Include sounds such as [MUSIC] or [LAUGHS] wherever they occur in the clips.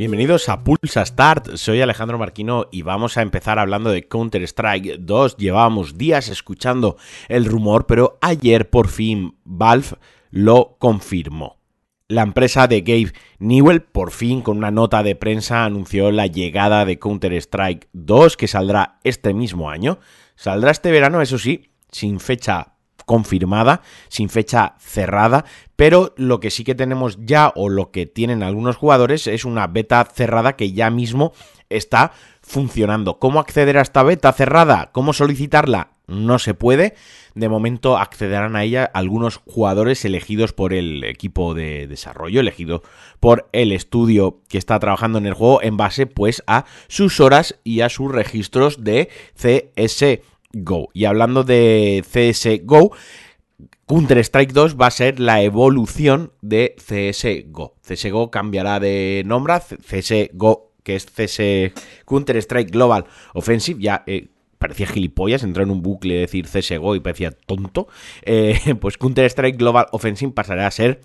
Bienvenidos a Pulsa Start, soy Alejandro Marquino y vamos a empezar hablando de Counter-Strike 2. Llevábamos días escuchando el rumor, pero ayer por fin Valve lo confirmó. La empresa de Gabe Newell, por fin con una nota de prensa, anunció la llegada de Counter-Strike 2 que saldrá este mismo año. Saldrá este verano, eso sí, sin fecha confirmada, sin fecha cerrada, pero lo que sí que tenemos ya o lo que tienen algunos jugadores es una beta cerrada que ya mismo está funcionando. ¿Cómo acceder a esta beta cerrada? ¿Cómo solicitarla? No se puede. De momento accederán a ella algunos jugadores elegidos por el equipo de desarrollo, elegido por el estudio que está trabajando en el juego en base pues a sus horas y a sus registros de CS Go. Y hablando de CSGO, Counter-Strike 2 va a ser la evolución de CSGO. CSGO cambiará de nombre, CSGO, que es CS Counter-Strike Global Offensive, ya... Eh, parecía gilipollas, entró en un bucle de decir CSGO y parecía tonto, eh, [LAUGHS] pues Counter-Strike Global Offensive pasará a ser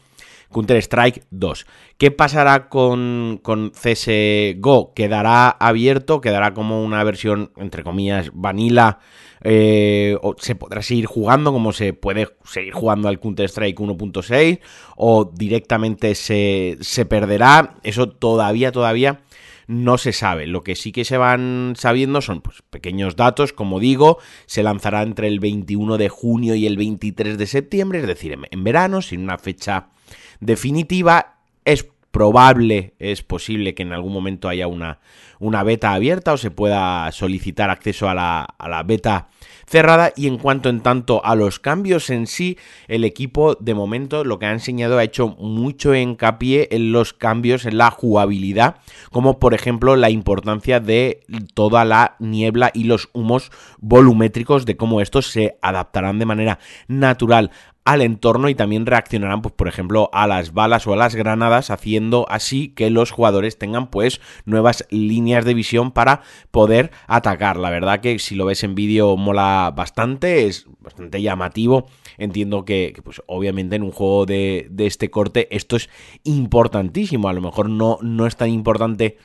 Counter-Strike 2. ¿Qué pasará con, con CSGO? ¿Quedará abierto? ¿Quedará como una versión, entre comillas, vanilla? Eh, o se podrá seguir jugando como se puede seguir jugando al Counter-Strike 1.6 o directamente se, se perderá. Eso todavía, todavía no se sabe. Lo que sí que se van sabiendo son pues, pequeños datos, como digo, se lanzará entre el 21 de junio y el 23 de septiembre, es decir, en verano, sin una fecha definitiva. Es probable, es posible que en algún momento haya una, una beta abierta o se pueda solicitar acceso a la, a la beta cerrada y en cuanto en tanto a los cambios en sí, el equipo de momento lo que ha enseñado ha hecho mucho hincapié en los cambios en la jugabilidad, como por ejemplo la importancia de toda la niebla y los humos volumétricos, de cómo estos se adaptarán de manera natural al entorno y también reaccionarán, pues, por ejemplo, a las balas o a las granadas, haciendo así que los jugadores tengan pues nuevas líneas de visión para poder atacar. La verdad que si lo ves en vídeo mola bastante, es bastante llamativo. Entiendo que, pues obviamente en un juego de, de, este corte esto es importantísimo. A lo mejor no, no es tan importante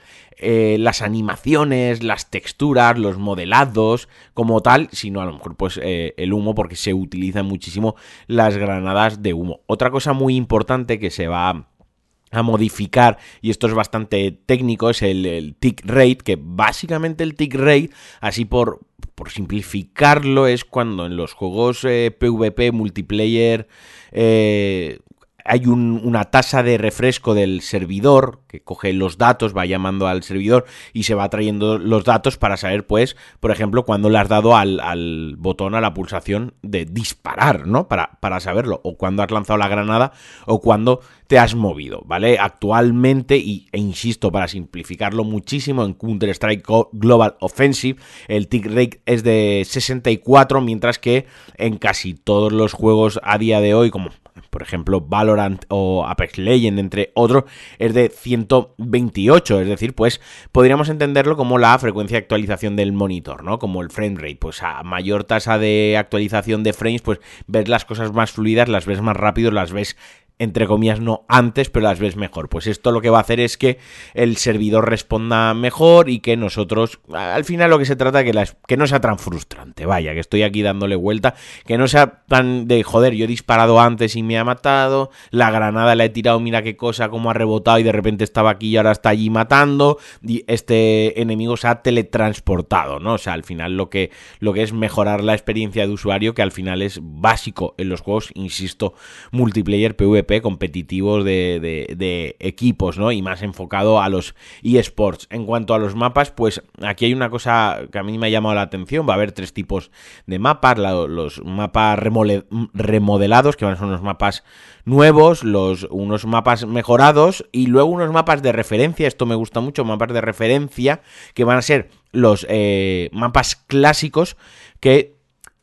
eh, las animaciones, las texturas, los modelados como tal, sino a lo mejor pues eh, el humo porque se utilizan muchísimo las granadas de humo. Otra cosa muy importante que se va a modificar, y esto es bastante técnico, es el, tick rate, que básicamente el tick rate, así por, por simplificarlo, es cuando en los juegos PvP eh, hay una tasa de refresco del servidor que coge los datos, va llamando al servidor y se va trayendo los datos para saber, pues, por ejemplo, cuando le has dado al, botón, a la pulsación de disparar, ¿no? Para, saberlo, o cuando has lanzado la granada, o cuando te has movido, ¿vale? Actualmente, y, e insisto, para simplificarlo muchísimo, en Counter-Strike Global Offensive, el tick rate es de 64, mientras que en casi todos los juegos a día de hoy, como por ejemplo Valorant o Apex Legends, entre otros, es de 128, es decir, pues podríamos entenderlo como la frecuencia de actualización del monitor, ¿no? Como el frame rate, pues a mayor tasa de actualización de frames, pues ves las cosas más fluidas, las ves más rápido, las ves entre comillas, no antes, pero las ves mejor. Pues esto lo que va a hacer es que el servidor responda mejor y que nosotros, al final lo que se trata que, que no sea tan frustrante, vaya, que estoy aquí dándole vuelta, que no sea tan de, joder, yo he disparado antes y me ha matado, la granada la he tirado, mira qué cosa, cómo ha rebotado y de repente estaba aquí y ahora está allí matando, y este enemigo se ha teletransportado, ¿no? O sea, al final lo que, lo que es mejorar la experiencia de usuario, que al final es básico en los juegos, insisto, multiplayer PvP competitivos de, equipos, ¿no? Y más enfocado a los eSports. En cuanto a los mapas, pues aquí hay una cosa que a mí me ha llamado la atención. Va a haber tres tipos de mapas. los mapas remodelados, que van a ser unos mapas nuevos, los, unos mapas mejorados y luego unos mapas de referencia. Esto me gusta mucho, mapas de referencia, que van a ser los eh, mapas clásicos que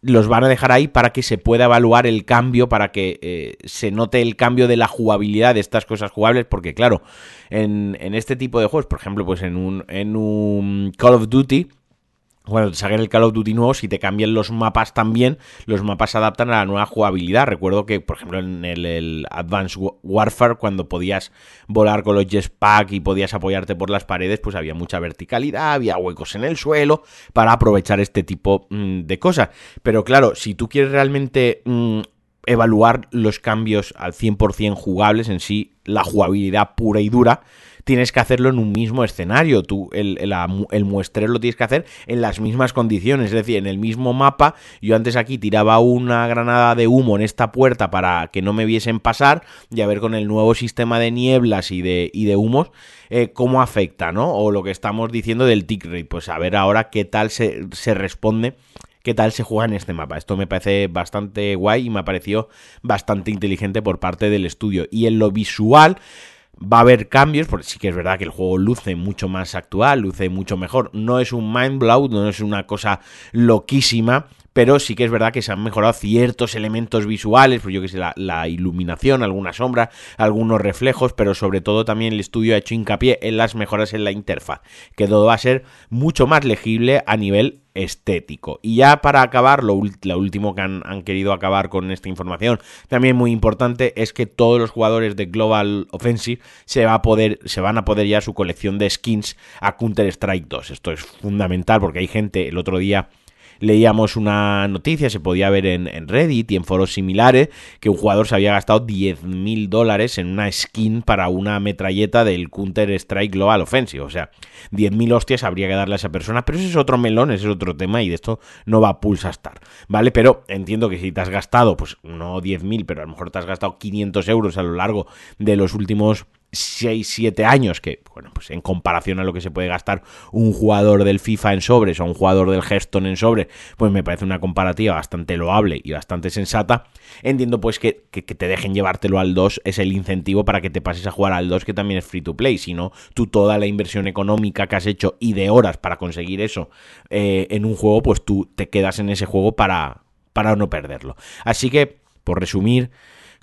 los van a dejar ahí para que se pueda evaluar el cambio, para que eh, se note el cambio de la jugabilidad de estas cosas jugables, porque claro, en, en, este tipo de juegos, por ejemplo, pues en un, en un Call of Duty, cuando te saquen el Call of Duty nuevo, si te cambian los mapas también, los mapas se adaptan a la nueva jugabilidad. Recuerdo que, por ejemplo, en el, Advanced Warfare, cuando podías volar con los jetpack y podías apoyarte por las paredes, pues había mucha verticalidad, había huecos en el suelo para aprovechar este tipo mm, de cosas. Pero claro, si tú quieres realmente mm, evaluar los cambios al 100% jugables en sí, la jugabilidad pura y dura, tienes que hacerlo en un mismo escenario. Tú, el, el, muestreo lo tienes que hacer en las mismas condiciones, es decir, en el mismo mapa. Yo antes aquí tiraba una granada de humo en esta puerta para que no me viesen pasar y a ver con el nuevo sistema de nieblas y de, y de humos eh, cómo afecta, ¿no? O lo que estamos diciendo del tick rate. Pues a ver ahora qué tal se, se responde qué tal se juega en este mapa. Esto me parece bastante guay y me ha parecido bastante inteligente por parte del estudio. Y en lo visual, Va a haber cambios, porque sí que es verdad que el juego luce mucho más actual, luce mucho mejor. No es un mind blow, no es una cosa loquísima, pero sí que es verdad que se han mejorado ciertos elementos visuales, pues yo que sé, la, iluminación, alguna sombra, algunos reflejos, pero sobre todo también el estudio ha hecho hincapié en las mejoras en la interfaz, que todo va a ser mucho más legible a nivel estético. Y ya para acabar, lo, último que han, querido acabar con esta información, también muy importante, es que todos los jugadores de Global Offensive se, va a poder, se van a poder ya su colección de skins a Counter Strike 2. Esto es fundamental porque hay gente, el otro día leíamos una noticia, se podía ver en, Reddit y en foros similares, que un jugador se había gastado 10.000 dólares en una skin para una metralleta del Counter Strike Global Offensive. O sea, 10.000 hostias habría que darle a esa persona, pero ese es otro melón, ese es otro tema y de esto no va a pulsa estar, ¿vale? Pero entiendo que si te has gastado, pues no 10.000, pero a lo mejor te has gastado 500 euros a lo largo de los últimos 6, 7 años, que, bueno, pues en comparación a lo que se puede gastar un jugador del FIFA en sobres o un jugador del Hearthstone en sobre, pues me parece una comparativa bastante loable y bastante sensata. Entiendo pues que, que, te dejen llevártelo al 2 es el incentivo para que te pases a jugar al 2, que también es free to play. Si no, tú toda la inversión económica que has hecho y de horas para conseguir eso eh, en un juego, pues tú te quedas en ese juego para, para no perderlo. Así que, por resumir,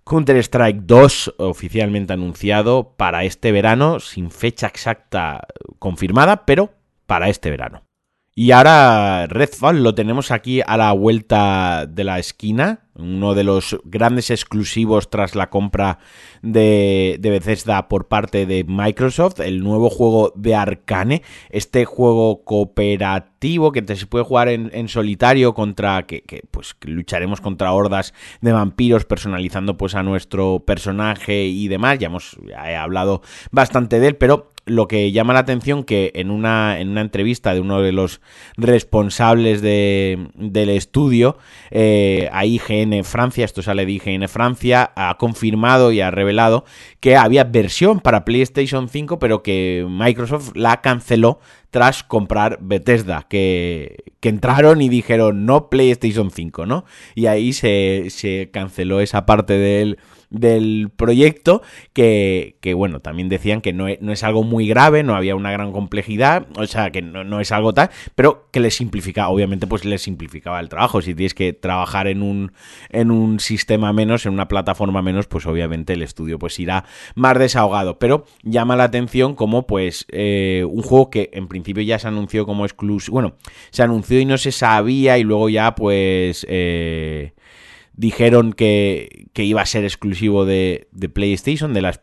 Counter-Strike 2 oficialmente anunciado para este verano, sin fecha exacta confirmada, pero para este verano. Y ahora Redfall lo tenemos aquí a la vuelta de la esquina uno de los grandes exclusivos tras la compra de, de, Bethesda por parte de Microsoft, el nuevo juego de Arcane, este juego cooperativo que se puede jugar en, solitario contra que, pues lucharemos contra hordas de vampiros personalizando pues a nuestro personaje y demás, ya hemos ya he hablado bastante de él, pero lo que llama la atención que en una, en una entrevista de uno de los responsables de, del estudio, eh, a IGN Francia, esto sale de IGN Francia, ha confirmado y ha revelado que había versión para PlayStation 5, pero que Microsoft la canceló tras comprar Bethesda, que, que entraron y dijeron no PlayStation 5, ¿no? Y ahí se, se canceló esa parte del del proyecto que, que bueno, también decían que no es, no es, algo muy grave, no había una gran complejidad, o sea, que no, no es algo tal, pero que les simplifica, obviamente pues les simplificaba el trabajo, si tienes que trabajar en un, en un sistema menos, en una plataforma menos, pues obviamente el estudio pues irá más desahogado, pero llama la atención como pues eh, un juego que en principio ya se anunció como exclusivo, bueno, se anunció y no se sabía y luego ya pues... Eh, dijeron que, iba a ser exclusivo de, PlayStation, de las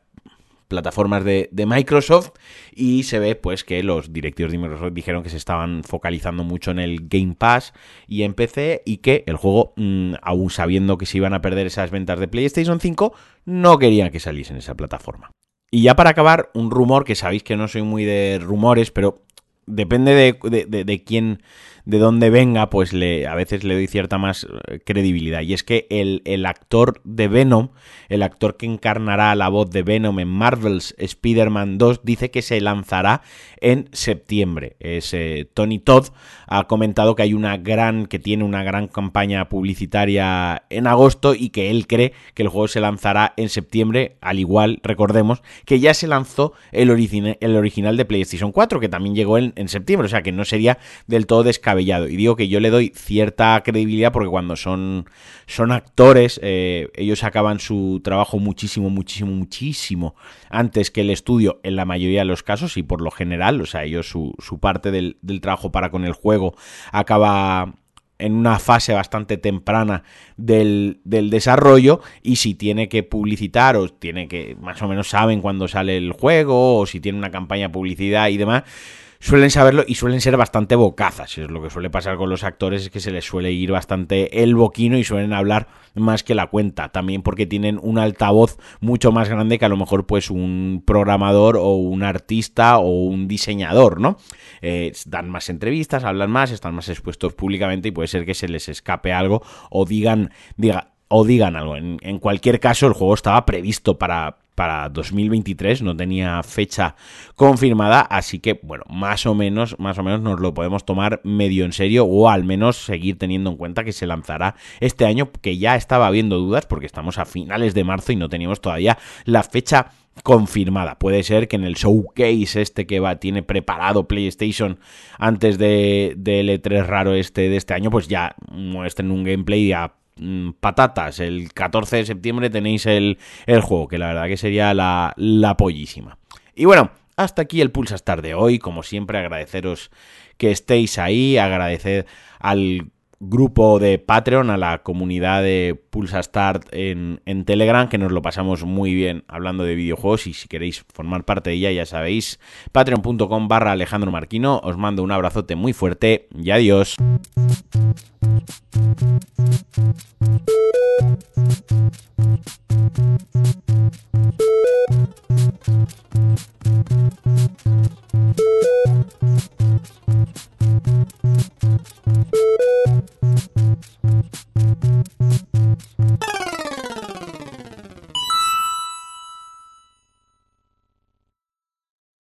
plataformas de, Microsoft y se ve pues que los directivos de Microsoft dijeron que se estaban focalizando mucho en el Game Pass y en PC y que el juego, mm, aún sabiendo que se iban a perder esas ventas de PlayStation 5, no querían que saliese en esa plataforma. Y ya para acabar, un rumor que sabéis que no soy muy de rumores, pero depende de, de quién de dónde venga, pues le, a veces le doy cierta más eh, credibilidad. Y es que el, el actor de Venom, el actor que encarnará la voz de Venom en Marvel's Spider-Man 2, dice que se lanzará en septiembre. Es, eh, Tony Todd ha comentado que hay una gran, que tiene una gran campaña publicitaria en agosto y que él cree que el juego se lanzará en septiembre, al igual, recordemos, que ya se lanzó el, el original de PlayStation 4, que también llegó en, en septiembre, o sea que no sería del todo descartado Y digo que yo le doy cierta credibilidad porque cuando son, son actores, eh, ellos acaban su trabajo muchísimo, muchísimo, muchísimo antes que el estudio en la mayoría de los casos y por lo general, o sea, ellos su, su parte del, del trabajo para con el juego acaba en una fase bastante temprana del, del, desarrollo y si tiene que publicitar o tiene que más o menos saben cuándo sale el juego o si tiene una campaña de publicidad y demás suelen saberlo y suelen ser bastante bocazas. Lo que suele pasar con los actores, es que se les suele ir bastante el boquino y suelen hablar más que la cuenta. También porque tienen un altavoz mucho más grande que a lo mejor pues un programador o un artista o un diseñador, ¿no? Eh, dan más entrevistas, hablan más, están más expuestos públicamente y puede ser que se les escape algo o digan, diga, o digan algo. En cualquier caso, el juego estaba previsto para, para 2023, no tenía fecha confirmada, así que bueno, más o menos, más o menos nos lo podemos tomar medio en serio o al menos seguir teniendo en cuenta que se lanzará este año, que ya estaba habiendo dudas porque estamos a finales de marzo y no teníamos todavía la fecha confirmada. Puede ser que en el showcase este que va, tiene preparado PlayStation antes de, del E3 raro este de este año, pues ya muestren un gameplay ya Mm, patatas. El 14 de septiembre tenéis el, el juego, que la verdad que sería la, la pollísima. Y bueno, hasta aquí el Pulsa Star de hoy. Como siempre, agradeceros que estéis ahí, agradecer al grupo de Patreon, a la comunidad de Pulsa Start en, en, Telegram, que nos lo pasamos muy bien hablando de videojuegos y si queréis formar parte de ella, ya sabéis, patreon.com barra Alejandro Marquino. Os mando un abrazote muy fuerte y adiós.